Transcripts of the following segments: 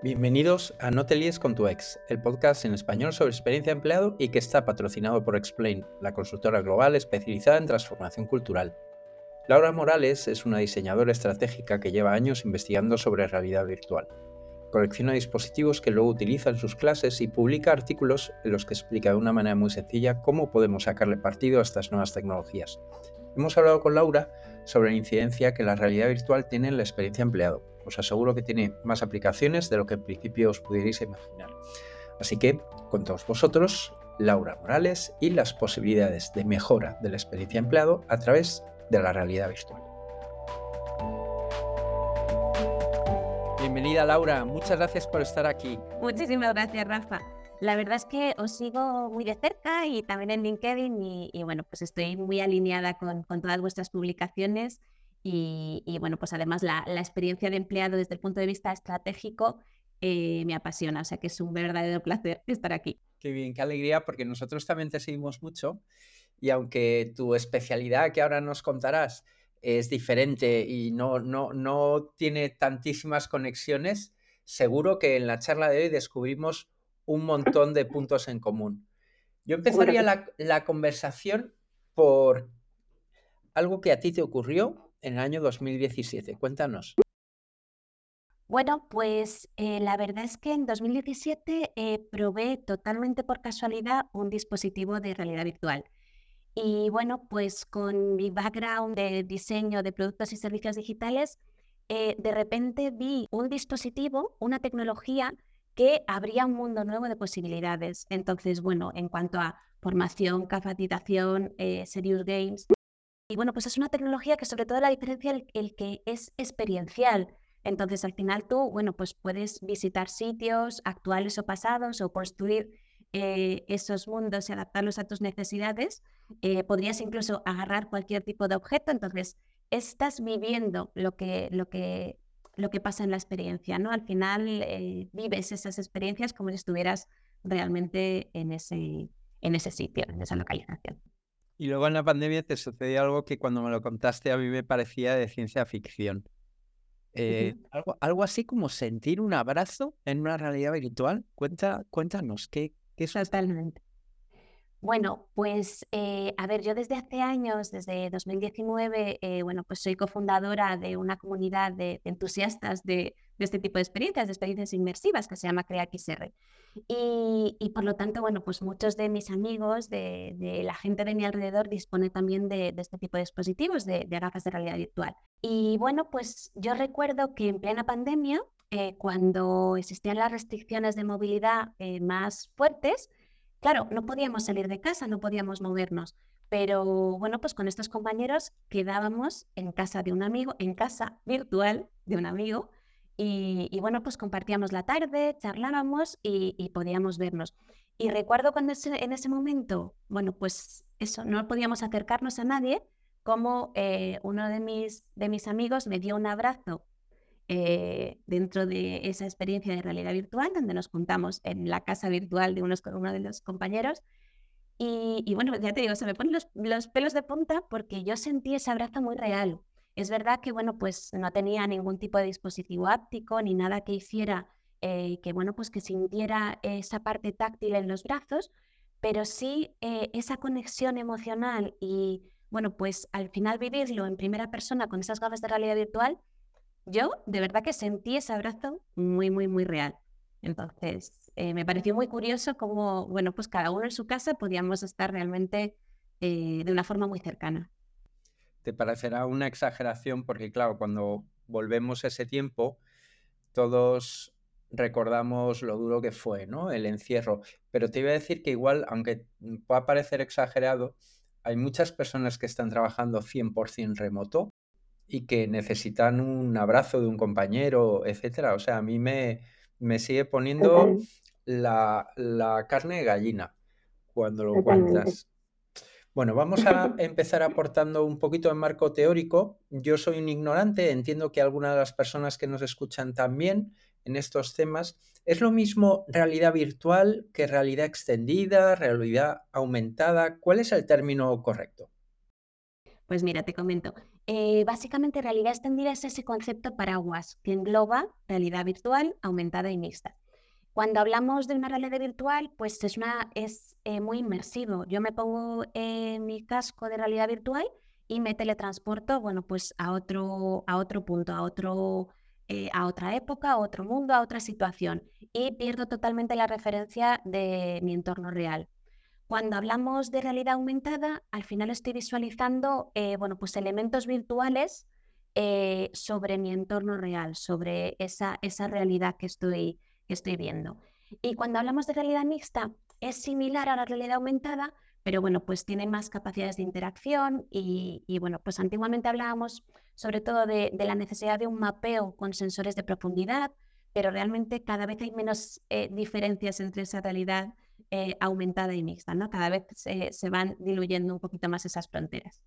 Bienvenidos a No te líes con tu ex, el podcast en español sobre experiencia de empleado y que está patrocinado por Explain, la consultora global especializada en transformación cultural. Laura Morales es una diseñadora estratégica que lleva años investigando sobre realidad virtual. Colecciona dispositivos que luego utiliza en sus clases y publica artículos en los que explica de una manera muy sencilla cómo podemos sacarle partido a estas nuevas tecnologías. Hemos hablado con Laura sobre la incidencia que la realidad virtual tiene en la experiencia empleado os aseguro que tiene más aplicaciones de lo que en principio os pudierais imaginar. Así que, con todos vosotros, Laura Morales y las posibilidades de mejora de la experiencia empleado a través de la realidad virtual. Bienvenida Laura, muchas gracias por estar aquí. Muchísimas gracias Rafa. La verdad es que os sigo muy de cerca y también en LinkedIn y, bueno, pues estoy muy alineada con, con todas vuestras publicaciones y, bueno, pues además la, experiencia de empleado desde el punto de vista estratégico eh, me apasiona, o sea que es un verdadero placer estar aquí. Qué bien, qué alegría, porque nosotros también te seguimos mucho y aunque tu especialidad que ahora nos contarás es diferente y no, no, no tiene tantísimas conexiones, seguro que en la charla de hoy descubrimos un montón de puntos en común. Yo empezaría la, la conversación por algo que a ti te ocurrió en el año 2017. Cuéntanos. Bueno, pues eh, la verdad es que en 2017 eh, probé totalmente por casualidad un dispositivo de realidad virtual. Y bueno, pues con mi background de diseño de productos y servicios digitales, eh, de repente vi un dispositivo, una tecnología que abría un mundo nuevo de posibilidades. Entonces, bueno, en cuanto a formación, capacitación, serious games, y bueno, pues es una tecnología que sobre todo la diferencia el, el que es experiencial. Entonces, al final tú, bueno, pues puedes visitar sitios actuales o pasados o construir eh, esos mundos y adaptarlos a tus necesidades. Eh, podrías incluso agarrar cualquier tipo de objeto. Entonces, estás viviendo lo que, lo que, lo que pasa en la experiencia, ¿no? Al final eh, vives esas experiencias como si estuvieras realmente en ese, en ese sitio, en esa localización. Y luego en la pandemia te sucedió algo que cuando me lo contaste a mí me parecía de ciencia ficción. Eh, algo, algo, así como sentir un abrazo en una realidad virtual. Cuenta, cuéntanos, ¿qué, qué es? Totalmente. Bueno, pues eh, a ver, yo desde hace años, desde 2019, eh, bueno, pues soy cofundadora de una comunidad de, entusiastas de, este tipo de experiencias, de experiencias inmersivas que se llama CreaXR. Y, y por lo tanto, bueno, pues muchos de mis amigos, de, la gente de mi alrededor, dispone también de, este tipo de dispositivos, de, gafas de realidad virtual. Y bueno, pues yo recuerdo que en plena pandemia, eh, cuando existían las restricciones de movilidad más fuertes, Claro, no podíamos salir de casa, no podíamos movernos, pero bueno, pues con estos compañeros quedábamos en casa de un amigo, en casa virtual de un amigo, y, bueno, pues compartíamos la tarde, charlábamos y, podíamos vernos. Y recuerdo cuando en ese momento, bueno, pues eso, no podíamos acercarnos a nadie, como eh, uno de mis, de mis amigos me dio un abrazo eh, dentro de esa experiencia de realidad virtual, donde nos juntamos en la casa virtual de unos, uno de los compañeros. Y, bueno, ya te digo, se me ponen los, pelos de punta porque yo sentí ese abrazo muy real. Es verdad que, bueno, pues no tenía ningún tipo de dispositivo áptico ni nada que hiciera eh, que, bueno, pues que sintiera esa parte táctil en los brazos, pero sí eh, esa conexión emocional y, bueno, pues al final vivirlo en primera persona con esas gafas de realidad virtual, yo de verdad que sentí ese abrazo muy, muy, muy real. Entonces, eh, me pareció muy curioso cómo, bueno, pues cada uno en su casa podíamos estar realmente eh, de una forma muy cercana. Te parecerá una exageración porque, claro, cuando volvemos a ese tiempo, todos recordamos lo duro que fue, ¿no? El encierro. Pero te iba a decir que igual, aunque pueda parecer exagerado, hay muchas personas que están trabajando 100% remoto y que necesitan un abrazo de un compañero, etcétera. O sea, a mí me, me sigue poniendo la, la, carne de gallina cuando lo cuentas. Bueno, vamos a empezar aportando un poquito de marco teórico. Yo soy un ignorante, entiendo que algunas de las personas que nos escuchan también en estos temas. ¿Es lo mismo realidad virtual que realidad extendida, realidad aumentada? ¿Cuál es el término correcto? Pues mira, te comento. Eh, básicamente, realidad extendida es ese concepto paraguas que engloba realidad virtual, aumentada y mixta. Cuando hablamos de una realidad virtual, pues es, una, es eh, muy inmersivo. Yo me pongo en mi casco de realidad virtual y me teletransporto, bueno, pues a otro, a otro punto, a, otro, eh, a otra época, a otro mundo, a otra situación y pierdo totalmente la referencia de mi entorno real. Cuando hablamos de realidad aumentada, al final estoy visualizando, eh, bueno, pues elementos virtuales eh, sobre mi entorno real, sobre esa, esa realidad que estoy, estoy viendo. Y cuando hablamos de realidad mixta, es similar a la realidad aumentada, pero bueno, pues tiene más capacidades de interacción y, bueno, pues antiguamente hablábamos sobre todo de, la necesidad de un mapeo con sensores de profundidad, pero realmente cada vez hay menos eh, diferencias entre esa realidad eh, aumentada y mixta, ¿no? Cada vez se, van diluyendo un poquito más esas fronteras.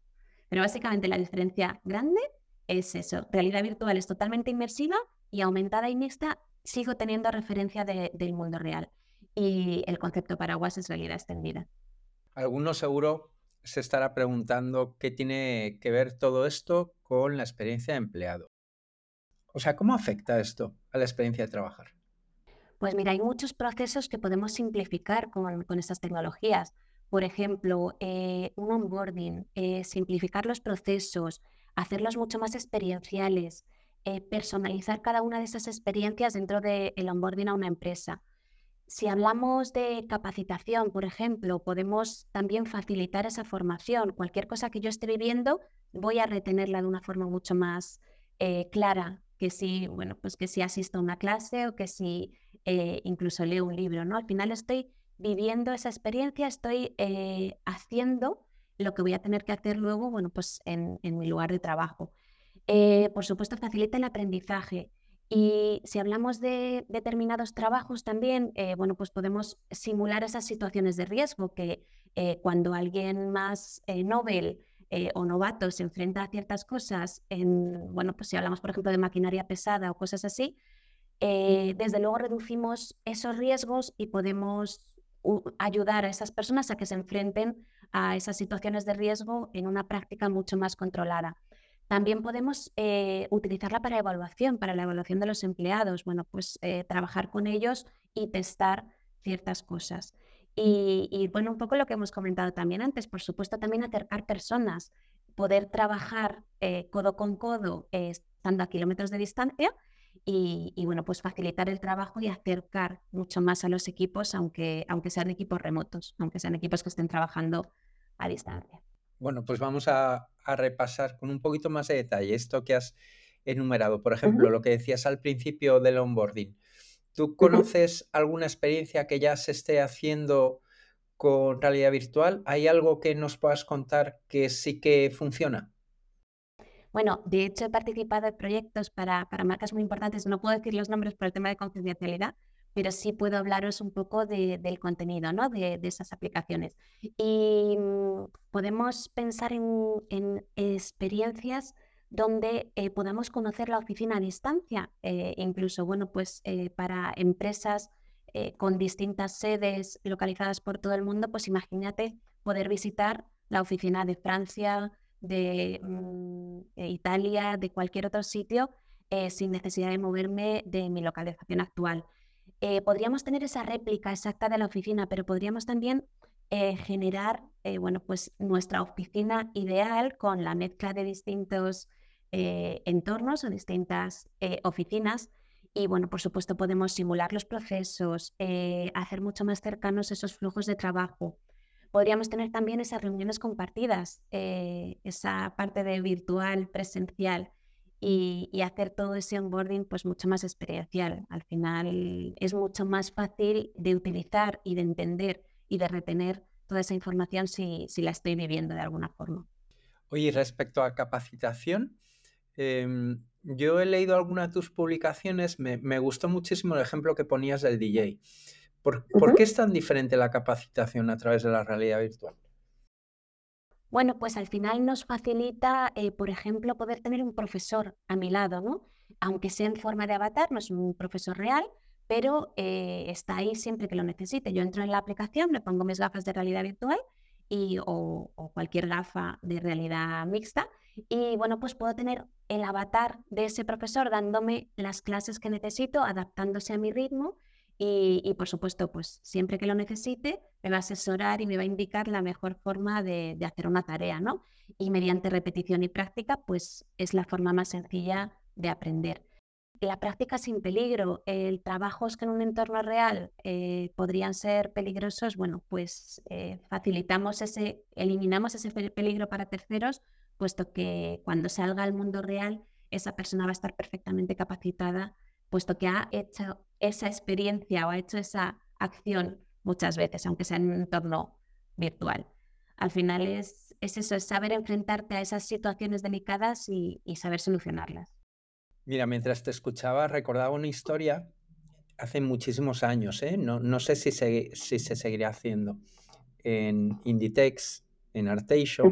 Pero básicamente la diferencia grande es eso, realidad virtual es totalmente inmersiva y aumentada y mixta sigo teniendo referencia del mundo real. Y el concepto paraguas es realidad extendida. Alguno seguro se estará preguntando qué tiene que ver todo esto con la experiencia de empleado. O sea, ¿cómo afecta esto a la experiencia de trabajar? Pues mira, hay muchos procesos que podemos simplificar con, estas tecnologías. Por ejemplo, eh, un onboarding, eh, simplificar los procesos, hacerlos mucho más experienciales, eh, personalizar cada una de esas experiencias dentro del onboarding a una empresa. Si hablamos de capacitación, por ejemplo, podemos también facilitar esa formación. Cualquier cosa que yo esté viviendo, voy a retenerla de una forma mucho más clara que si, bueno, pues que si asisto a una clase o que si eh, incluso leo un libro, ¿no? Al final estoy viviendo esa experiencia, estoy eh, haciendo lo que voy a tener que hacer luego, bueno, pues en, en mi lugar de trabajo. por supuesto, facilita el aprendizaje. Y si hablamos de determinados trabajos también, eh, bueno, pues podemos simular esas situaciones de riesgo que eh, cuando alguien más eh, Nobel o novato se enfrenta a ciertas cosas, en, bueno, pues si hablamos por ejemplo de maquinaria pesada o cosas así, desde luego reducimos esos riesgos y podemos ayudar a esas personas a que se enfrenten a esas situaciones de riesgo en una práctica mucho más controlada. También podemos eh, utilizarla para evaluación, para la evaluación de los empleados. Bueno, pues eh, trabajar con ellos y testar ciertas cosas. Y, bueno, un poco lo que hemos comentado también antes, por supuesto, también acercar personas, poder trabajar eh, codo con codo, estando a kilómetros de distancia, y, bueno, pues facilitar el trabajo y acercar mucho más a los equipos, aunque, aunque sean equipos remotos, aunque sean equipos que estén trabajando a distancia. Bueno, pues vamos a, repasar con un poquito más de detalle esto que has enumerado. Por ejemplo, lo que decías al principio del onboarding. ¿Tú conoces alguna experiencia que ya se esté haciendo con realidad virtual? ¿Hay algo que nos puedas contar que sí que funciona? Bueno, de hecho he participado en proyectos para, para marcas muy importantes, no puedo decir los nombres por el tema de confidencialidad, pero sí puedo hablaros un poco del contenido ¿no? de, esas aplicaciones. Y mm, podemos pensar en, experiencias donde eh, podamos conocer la oficina a distancia, eh, incluso bueno, pues, eh, para empresas con distintas sedes localizadas por todo el mundo, pues imagínate poder visitar la oficina de Francia, de mm, Italia, de cualquier otro sitio, sin necesidad de moverme de mi localización actual. Podríamos tener esa réplica exacta de la oficina, pero podríamos también generar, bueno, pues nuestra oficina ideal con la mezcla de distintos entornos o distintas oficinas. Y bueno, por supuesto podemos simular los procesos, hacer mucho más cercanos esos flujos de trabajo. Podríamos tener también esas reuniones compartidas, esa parte de virtual, presencial, y, hacer todo ese onboarding pues mucho más experiencial. Al final es mucho más fácil de utilizar y de entender y de retener toda esa información si, si la estoy viviendo de alguna forma. Oye, respecto a capacitación, em, yo he leído algunas de tus publicaciones, me, me, gustó muchísimo el ejemplo que ponías del DJ. ¿Por, ¿Por, qué es tan diferente la capacitación a través de la realidad virtual? Bueno, pues al final nos facilita, eh, por ejemplo, poder tener un profesor a mi lado, ¿no? Aunque sea en forma de avatar, no es un profesor real, pero eh, está ahí siempre que lo necesite. Yo entro en la aplicación, le pongo mis gafas de realidad virtual y, o, cualquier gafa de realidad mixta Y bueno, pues puedo tener el avatar de ese profesor dándome las clases que necesito, adaptándose a mi ritmo y, por supuesto, pues siempre que lo necesite, me va a asesorar y me va a indicar la mejor forma de, de, hacer una tarea, ¿no? Y mediante repetición y práctica, pues es la forma más sencilla de aprender. La práctica sin peligro, el trabajos que en un entorno real eh, podrían ser peligrosos, bueno, pues eh, facilitamos ese, eliminamos ese peligro para terceros, puesto que cuando salga al mundo real, esa persona va a estar perfectamente capacitada puesto que ha hecho esa experiencia o ha hecho esa acción muchas veces, aunque sea en un entorno virtual. Al final es, eso, es saber enfrentarte a esas situaciones delicadas y, saber solucionarlas. Mira, mientras te escuchaba, recordaba una historia hace muchísimos años, ¿eh? no, sé si se, si se seguirá haciendo. En Inditex, en Arteixo,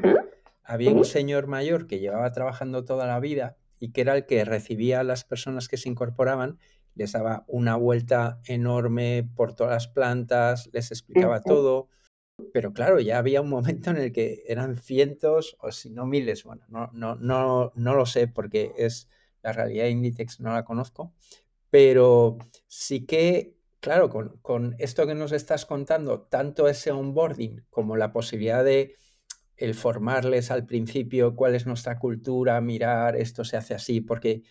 había un señor mayor que llevaba trabajando toda la vida y que era el que recibía a las personas que se incorporaban, les daba una vuelta enorme por todas las plantas, les explicaba todo. Pero claro, ya había un momento en el que eran cientos o si no miles, bueno, no, no, no, no lo sé porque es la realidad de Inditex, no la conozco, pero sí que, claro, con, con esto que nos estás contando, tanto ese onboarding como la posibilidad de el formarles al principio cuál es nuestra cultura, mirar esto se hace así, porque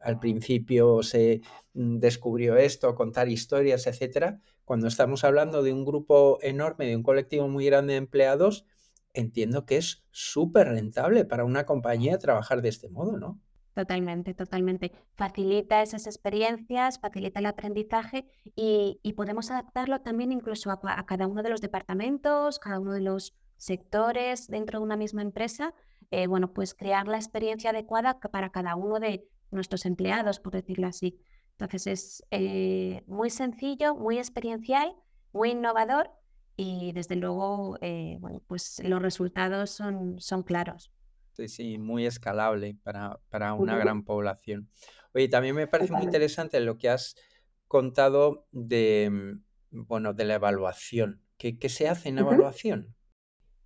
al principio se mm, descubrió esto, contar historias, etcétera. Cuando estamos hablando de un grupo enorme, de un colectivo muy grande de empleados, entiendo que es súper rentable para una compañía trabajar de este modo, ¿no? Totalmente, totalmente. Facilita esas experiencias, facilita el aprendizaje y, podemos adaptarlo también incluso a, cada uno de los departamentos, cada uno de los sectores dentro de una misma empresa, eh, bueno, pues crear la experiencia adecuada para cada uno de nuestros empleados, por decirlo así. Entonces es eh, muy sencillo, muy experiencial, muy innovador y desde luego, eh, bueno, pues los resultados son, son claros. Sí, sí, muy escalable para, para una gran población. Oye, también me parece muy interesante lo que has contado de, mm, bueno, de la evaluación. ¿Qué, qué se hace en evaluación?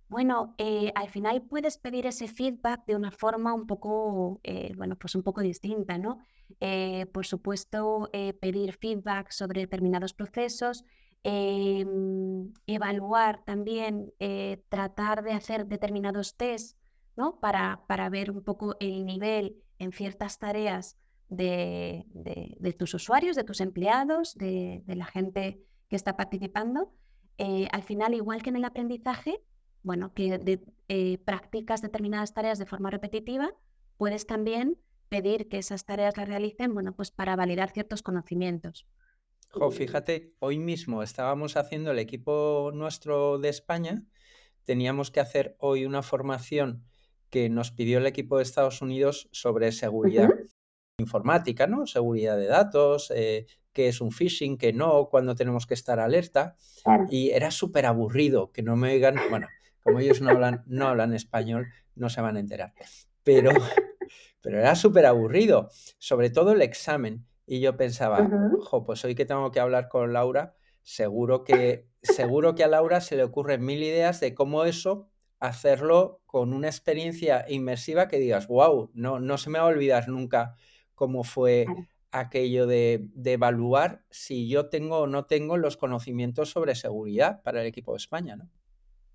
Bueno, eh, al final puedes pedir ese feedback de una forma un poco, eh, bueno, pues un poco distinta, ¿no? Eh, por supuesto, pedir feedback sobre determinados procesos, evaluar también, tratar de hacer determinados tests, ¿no? Para, para ver un poco el nivel en ciertas tareas de, de tus usuarios, de tus empleados, de, de la gente que está participando. al final, igual que en el aprendizaje, bueno, que eh, practicas determinadas tareas de forma repetitiva, puedes también pedir que esas tareas las realicen, bueno, pues para validar ciertos conocimientos. fíjate, hoy mismo estábamos haciendo el equipo nuestro de España, teníamos que hacer hoy una formación que nos pidió el equipo de Estados Unidos sobre seguridad informática, ¿no? Seguridad de datos, eh, qué es un phishing, qué no, cuándo tenemos que estar alerta. Y era súper aburrido que no me oigan, bueno, como ellos no hablan, no hablan español, no se van a enterar. Pero, pero era súper aburrido, sobre todo el examen. Y yo pensaba, ojo, pues hoy que tengo que hablar con Laura, seguro que, seguro que a Laura se le ocurren mil ideas de cómo eso hacerlo con una experiencia inmersiva que digas, wow, no, no se me va a olvidar nunca cómo fue aquello de, de, evaluar si yo tengo o no tengo los conocimientos sobre seguridad para el equipo de España, ¿no?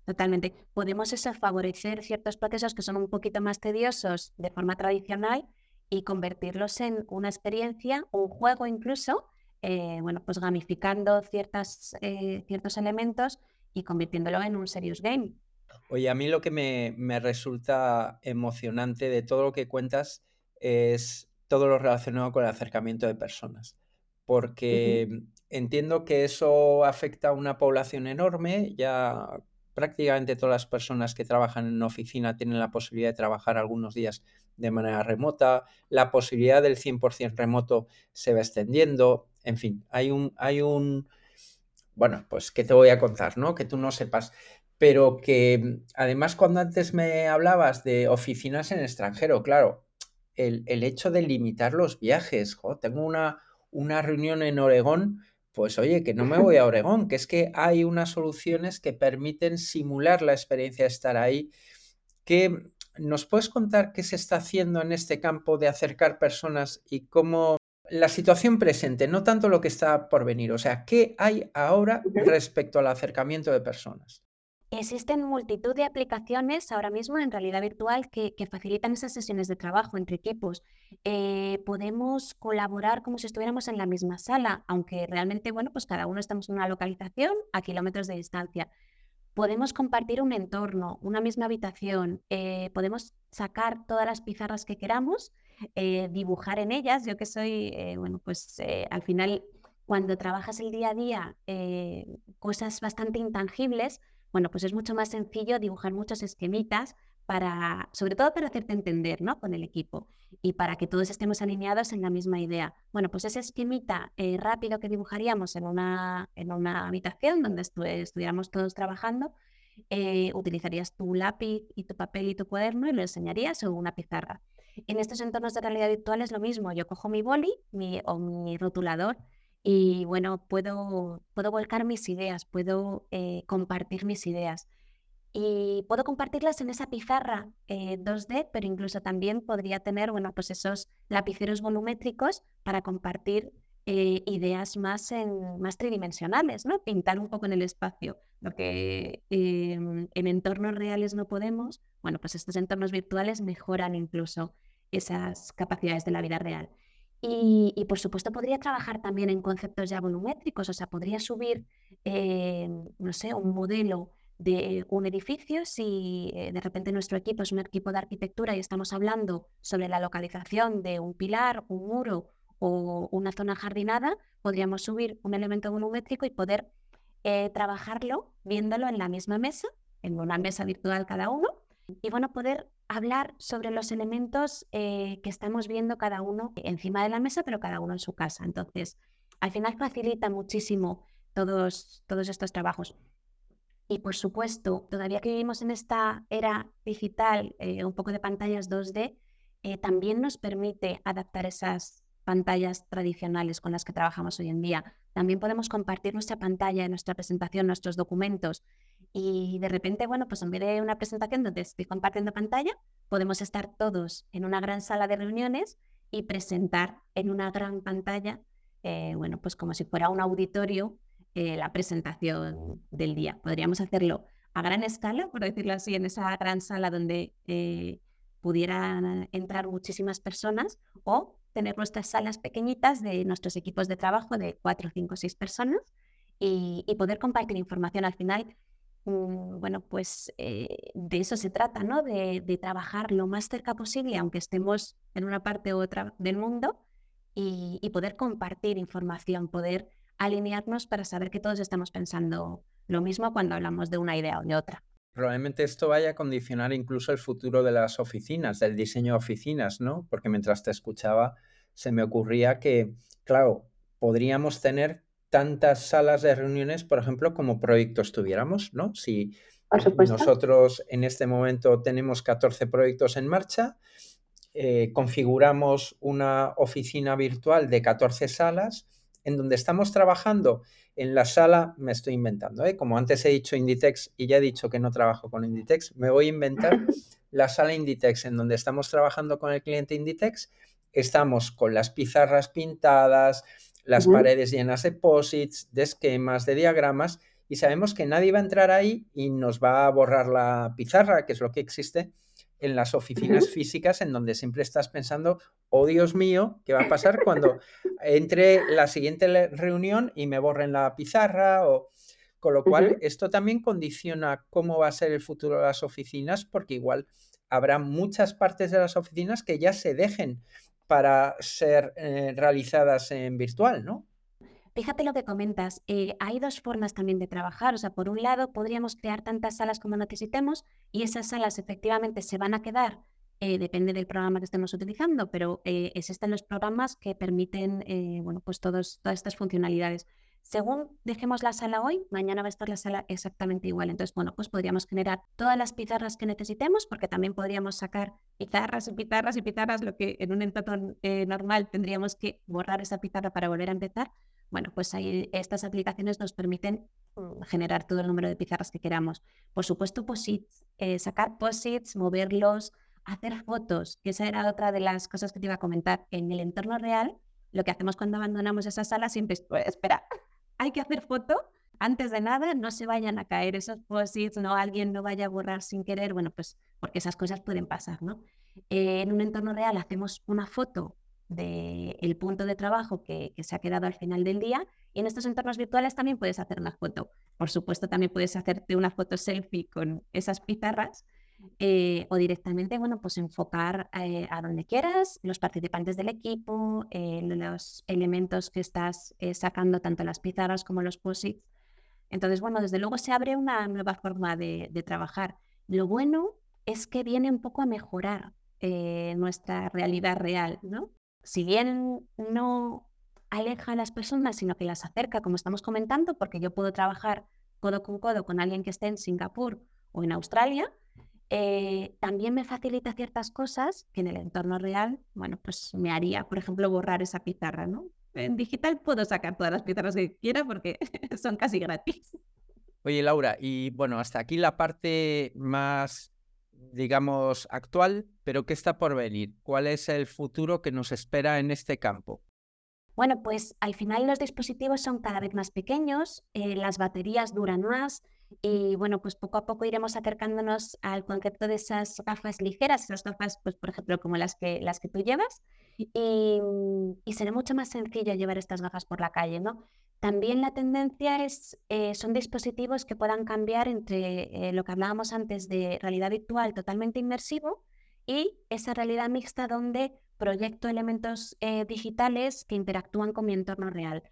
Totalmente. Podemos eso, favorecer ciertos procesos que son un poquito más tediosos de forma tradicional y convertirlos en una experiencia, un juego incluso, eh, bueno, pues gamificando ciertas, eh, ciertos elementos y convirtiéndolo en un serious game. Oye, a mí lo que me, me resulta emocionante de todo lo que cuentas es todo lo relacionado con el acercamiento de personas, porque entiendo que eso afecta a una población enorme, ya prácticamente todas las personas que trabajan en oficina tienen la posibilidad de trabajar algunos días de manera remota, la posibilidad del 100% remoto se va extendiendo, en fin, hay un, hay un, bueno, pues que te voy a contar, ¿no? Que tú no sepas, pero que además cuando antes me hablabas de oficinas en extranjero, claro, el, hecho de limitar los viajes, tengo una, una reunión en Oregón, pues oye, que no me voy a Oregón, que es que hay unas soluciones que permiten simular la experiencia de estar ahí, que ¿nos puedes contar qué se está haciendo en este campo de acercar personas y cómo la situación presente, no tanto lo que está por venir, o sea, ¿qué hay ahora respecto al acercamiento de personas? Existen multitud de aplicaciones ahora mismo en realidad virtual que, facilitan esas sesiones de trabajo entre equipos. Eh, podemos colaborar como si estuviéramos en la misma sala, aunque realmente, bueno, pues cada uno estamos en una localización a kilómetros de distancia. Podemos compartir un entorno, una misma habitación, eh, podemos sacar todas las pizarras que queramos, eh, dibujar en ellas. Yo que soy, bueno, pues al final cuando trabajas el día a día cosas bastante intangibles, bueno, pues es mucho más sencillo dibujar muchos esquemitas para, sobre todo para hacerte entender, ¿no? Con el equipo y para que todos estemos alineados en la misma idea. Bueno, pues ese esquemita eh, rápido que dibujaríamos en una, en una habitación donde estuviéramos todos trabajando, eh, utilizarías tu lápiz y tu papel y tu cuaderno y lo enseñarías o una pizarra. En estos entornos de realidad virtual es lo mismo. Yo cojo mi boli mi, o mi rotulador y bueno, puedo, puedo volcar mis ideas, puedo eh, compartir mis ideas. Y puedo compartirlas en esa pizarra 2D, eh, pero incluso también podría tener, bueno, pues esos lapiceros volumétricos para compartir eh, ideas más, en, más tridimensionales, ¿no? Pintar un poco en el espacio, lo que em, en entornos reales no podemos, bueno, pues estos entornos virtuales mejoran incluso esas capacidades de la vida real. Y, por supuesto podría trabajar también en conceptos ya volumétricos, o sea, podría subir, eh, no sé, un modelo de un edificio si eh, de repente nuestro equipo es un equipo de arquitectura y estamos hablando sobre la localización de un pilar, un muro o una zona jardinada, podríamos subir un elemento volumétrico y poder eh, trabajarlo viéndolo en la misma mesa, en una mesa virtual cada uno, y bueno, poder hablar sobre los elementos eh, que estamos viendo cada uno encima de la mesa, pero cada uno en su casa. Entonces, al final facilita muchísimo todos, todos estos trabajos. Y por supuesto, todavía que vivimos en esta era digital, eh, un poco de pantallas 2D, eh, también nos permite adaptar esas pantallas tradicionales con las que trabajamos hoy en día. También podemos compartir nuestra pantalla, nuestra presentación, nuestros documentos y de repente, bueno, pues en vez de una presentación donde estoy compartiendo pantalla, podemos estar todos en una gran sala de reuniones y presentar en una gran pantalla, eh, bueno, pues como si fuera un auditorio, eh, la presentación del día. Podríamos hacerlo a gran escala, por decirlo así, en esa gran sala donde eh, pudieran entrar muchísimas personas o tener nuestras salas pequeñitas de nuestros equipos de trabajo de cuatro, cinco, seis personas y, y poder compartir información. Al final, Mm, bueno, pues eh, de eso se trata, ¿no? De, trabajar lo más cerca posible, aunque estemos en una parte u otra del mundo, y, poder compartir información, poder alinearnos para saber que todos estamos pensando lo mismo cuando hablamos de una idea o de otra. Probablemente esto vaya a condicionar incluso el futuro de las oficinas, del diseño de oficinas, ¿no? Porque mientras te escuchaba, se me ocurría que, claro, podríamos tener tantas salas de reuniones, por ejemplo, como proyectos tuviéramos, ¿no? Si nosotros en este momento tenemos 14 proyectos en marcha, eh, configuramos una oficina virtual de 14 salas en donde estamos trabajando en la sala, me estoy inventando, ¿eh? como antes he dicho Inditex y ya he dicho que no trabajo con Inditex, me voy a inventar la sala Inditex en donde estamos trabajando con el cliente Inditex, estamos con las pizarras pintadas, las paredes llenas de posits, de esquemas, de diagramas, y sabemos que nadie va a entrar ahí y nos va a borrar la pizarra, que es lo que existe en las oficinas físicas, en donde siempre estás pensando, oh Dios mío, ¿qué va a pasar cuando entre la siguiente reunión y me borren la pizarra? O... Con lo cual, esto también condiciona cómo va a ser el futuro de las oficinas, porque igual habrá muchas partes de las oficinas que ya se dejen para ser eh, realizadas en virtual, ¿no? Fíjate lo que comentas, eh, hay dos formas también de trabajar, o sea, por un lado podríamos crear tantas salas como necesitemos y esas salas efectivamente se van a quedar, eh, depende del programa que estemos utilizando, pero existen los programas que permiten, bueno, pues todas estas funcionalidades. Según dejemos la sala hoy, mañana va a estar la sala exactamente igual. Entonces, bueno, pues podríamos generar todas las pizarras que necesitemos, porque también podríamos sacar pizarras y pizarras y pizarras, lo que en un entorno eh, normal tendríamos que borrar esa pizarra para volver a empezar. Bueno, pues ahí estas aplicaciones nos permiten mm, generar todo el número de pizarras que queramos. Por supuesto, posits, eh, sacar posits, moverlos, hacer fotos, que esa era otra de las cosas que te iba a comentar. En el entorno real, lo que hacemos cuando abandonamos esa sala siempre es, pues, espera, hay que hacer foto. Antes de nada, no se vayan a caer esos posits, no alguien no vaya a borrar sin querer, bueno, pues porque esas cosas pueden pasar, ¿no? Eh, en un entorno real hacemos una foto del punto de trabajo que, que, se ha quedado al final del día y en estos entornos virtuales también puedes hacer una foto. Por supuesto, también puedes hacerte una foto selfie con esas pizarras eh, o directamente, bueno, pues enfocar eh, a donde quieras, los participantes del equipo, eh, los elementos que estás sacando, tanto las pizarras como los posits. Entonces, bueno, desde luego se abre una nueva forma de, de trabajar. Lo bueno es que viene un poco a mejorar nuestra realidad real, ¿no? Si bien no aleja a las personas, sino que las acerca, como estamos comentando, porque yo puedo trabajar codo con codo con alguien que esté en Singapur o en Australia, eh, también me facilita ciertas cosas que en el entorno real, bueno, pues me haría, por ejemplo, borrar esa pizarra, ¿no? En digital puedo sacar todas las pizarras que quiera porque son casi gratis. Oye, Laura, y bueno, hasta aquí la parte más, digamos, actual, pero ¿qué está por venir? ¿Cuál es el futuro que nos espera en este campo? Bueno, pues al final los dispositivos son cada vez más pequeños, eh, las baterías duran más, y bueno, pues poco a poco iremos acercándonos al concepto de esas gafas ligeras, esas gafas, pues por ejemplo, como las que, las que tú llevas, y, y será mucho más sencillo llevar estas gafas por la calle, ¿no? También la tendencia es, eh, son dispositivos que puedan cambiar entre eh, lo que hablábamos antes de realidad virtual totalmente inmersivo y esa realidad mixta donde proyecto elementos eh, digitales que interactúan con mi entorno real.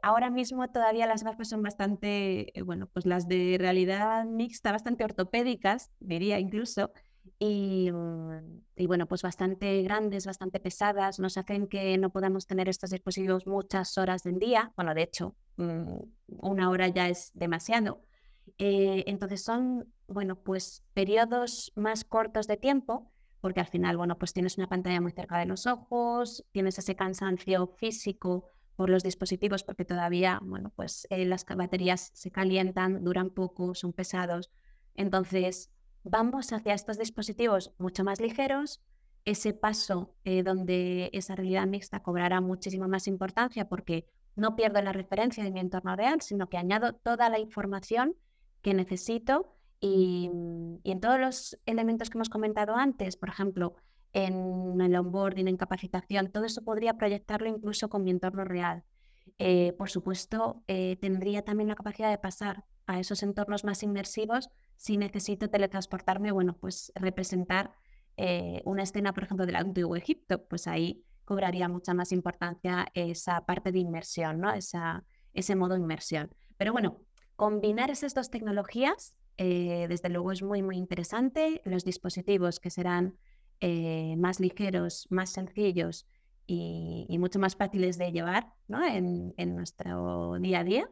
Ahora mismo todavía las gafas son bastante, bueno, pues las de realidad mixta, bastante ortopédicas, diría incluso, y, mm, y, bueno, pues bastante grandes, bastante pesadas, nos hacen que no podamos tener estos dispositivos muchas horas del día. Bueno, de hecho, mm, una hora ya es demasiado. Eh, entonces son, bueno, pues periodos más cortos de tiempo, porque al final, bueno, pues tienes una pantalla muy cerca de los ojos, tienes ese cansancio físico por los dispositivos porque todavía, bueno, pues eh, las baterías se calientan, duran poco, son pesados. Entonces, vamos hacia estos dispositivos mucho más ligeros, ese paso eh, donde esa realidad mixta cobrará muchísima más importancia porque no pierdo la referencia de mi entorno real, sino que añado toda la información que necesito y, y en todos los elementos que hemos comentado antes, por ejemplo, en el onboarding, en capacitación, todo eso podría proyectarlo incluso con mi entorno real. Eh, por supuesto, eh, tendría también la capacidad de pasar a esos entornos más inmersivos si necesito teletransportarme, bueno, pues representar eh, una escena, por ejemplo, del antiguo Egipto, pues ahí cobraría mucha más importancia esa parte de inmersión, ¿no? Esa, ese modo inmersión. Pero bueno, combinar esas dos tecnologías, desde luego es muy, muy interesante. Los dispositivos que serán eh, más ligeros, más sencillos y, mucho más fáciles de llevar ¿no? en, nuestro día a día.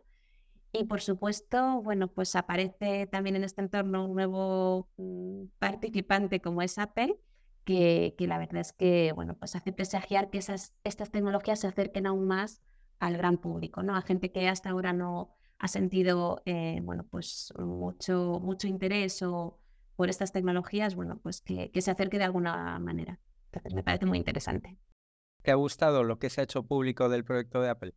Y por supuesto, bueno, pues aparece también en este entorno un nuevo mm, participante como es Apple, que, que, la verdad es que, bueno, pues hace presagiar que esas, estas tecnologías se acerquen aún más al gran público, ¿no? A gente que hasta ahora no ha sentido, eh, bueno, pues mucho, mucho interés o, por estas tecnologías, bueno, pues que, se acerque de alguna manera. Entonces me parece muy interesante. ¿Te ha gustado lo que se ha hecho público del proyecto de Apple?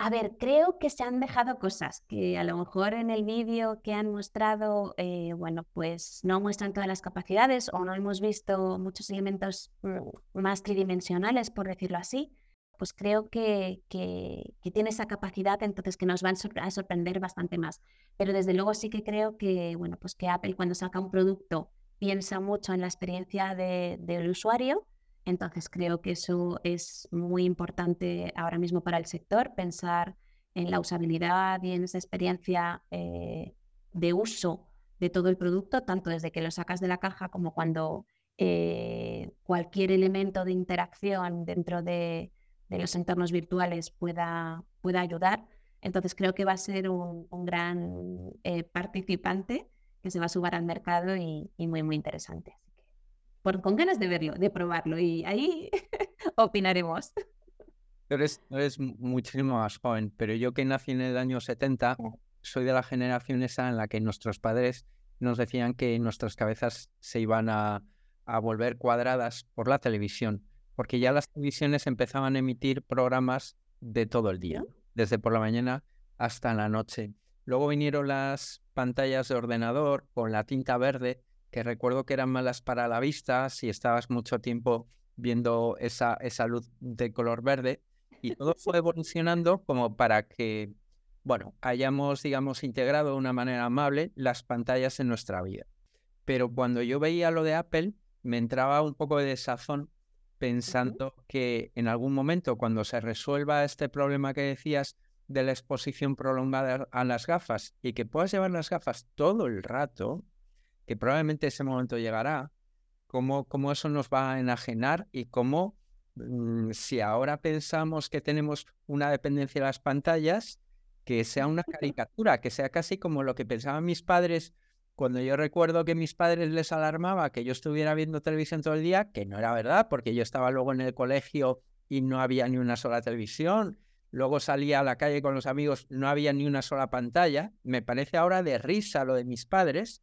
A ver, creo que se han dejado cosas que a lo mejor en el vídeo que han mostrado, eh, bueno, pues no muestran todas las capacidades o no hemos visto muchos elementos mm, más tridimensionales, por decirlo así pues creo que, que, tiene esa capacidad, entonces que nos van a sorprender bastante más. Pero desde luego sí que creo que, bueno, pues que Apple cuando saca un producto piensa mucho en la experiencia del usuario, entonces creo que eso es muy importante ahora mismo para el sector, pensar en la usabilidad y en esa experiencia eh, de uso de todo el producto, tanto desde que lo sacas de la caja como cuando eh, cualquier elemento de interacción dentro de, los entornos virtuales pueda, pueda ayudar. Entonces creo que va a ser un, gran eh, participante que se va a subir al mercado y, muy, muy interesante. Por, con ganas de verlo, de probarlo y ahí opinaremos. Eres, eres muchísimo más joven, pero yo que nací en el año 70, soy de la generación esa en la que nuestros padres nos decían que nuestras cabezas se iban a, volver cuadradas por la televisión, porque ya las televisiones empezaban a emitir programas de todo el día, desde por la mañana hasta la noche. Luego vinieron las pantallas de ordenador con la tinta verde, que recuerdo que eran malas para la vista si estabas mucho tiempo viendo esa, esa luz de color verde. Y todo fue evolucionando como para que bueno, hayamos, digamos, integrado de una manera amable las pantallas en nuestra vida. Pero cuando yo veía lo de Apple, me entraba un poco de desazón pensando que en algún momento, cuando se resuelva este problema que decías de la exposición prolongada a las gafas y que puedas llevar las gafas todo el rato, que probablemente ese momento llegará, cómo, cómo eso nos va a enajenar y cómo, mm, si ahora pensamos que tenemos una dependencia de las pantallas, que sea una caricatura, que sea casi como lo que pensaban mis padres cuando yo recuerdo que mis padres les alarmaba que yo estuviera viendo televisión todo el día, que no era verdad, porque yo estaba luego en el colegio y no había ni una sola televisión, luego salía a la calle con los amigos, no había ni una sola pantalla, me parece ahora de risa lo de mis padres,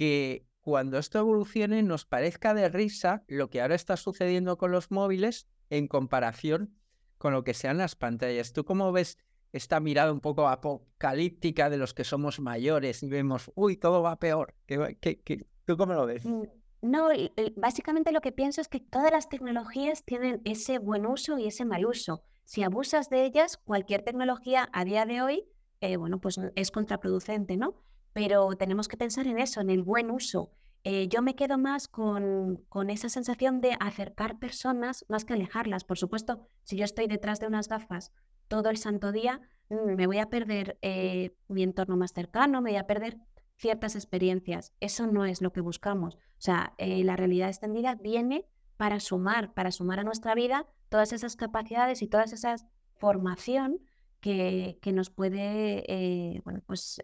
que cuando esto evolucione nos parezca de risa lo que ahora está sucediendo con los móviles en comparación con lo que sean las pantallas. ¿Tú cómo ves esta mirada un poco apocalíptica de los que somos mayores y vemos, uy, todo va peor. ¿Qué, tú cómo lo ves? Mm, no, básicamente lo que pienso es que todas las tecnologías tienen ese buen uso y ese mal uso. Si abusas de ellas, cualquier tecnología a día de hoy, eh, bueno, pues es contraproducente, ¿no? Pero tenemos que pensar en eso, en el buen uso. Eh, yo me quedo más con, con, esa sensación de acercar personas más que alejarlas. Por supuesto, si yo estoy detrás de unas gafas todo el santo día, mm, me voy a perder eh, mi entorno más cercano, me voy a perder ciertas experiencias. Eso no es lo que buscamos. O sea, eh, la realidad extendida viene para sumar, para sumar a nuestra vida todas esas capacidades y todas esas formación que, que nos puede eh, bueno, pues,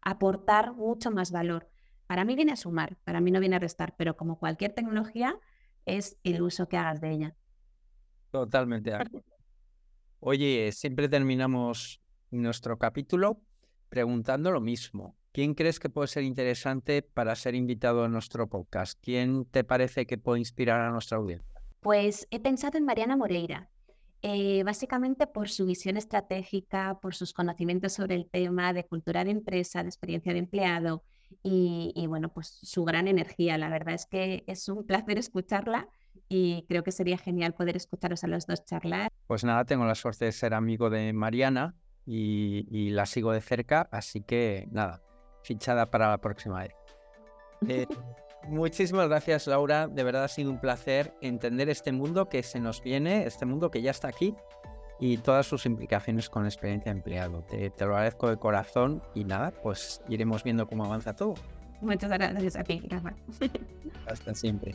aportar mucho más valor. Para mí viene a sumar, para mí no viene a restar, pero como cualquier tecnología es el uso que hagas de ella. Totalmente de acuerdo. Oye, siempre terminamos nuestro capítulo preguntando lo mismo. ¿Quién crees que puede ser interesante para ser invitado a nuestro podcast? ¿Quién te parece que puede inspirar a nuestra audiencia? Pues he pensado en Mariana Moreira, eh, básicamente por su visión estratégica, por sus conocimientos sobre el tema de cultura de empresa, de experiencia de empleado y, y bueno, pues su gran energía. La verdad es que es un placer escucharla y creo que sería genial poder escucharos a los dos charlar. Pues nada, tengo la suerte de ser amigo de Mariana y, la sigo de cerca, así que nada, fichada para la próxima vez. Eh, muchísimas gracias Laura, de verdad ha sido un placer entender este mundo que se nos viene, este mundo que ya está aquí y todas sus implicaciones con la experiencia de empleado. Te, te lo agradezco de corazón y nada, pues iremos viendo cómo avanza todo. Muchas gracias a ti, Hasta siempre.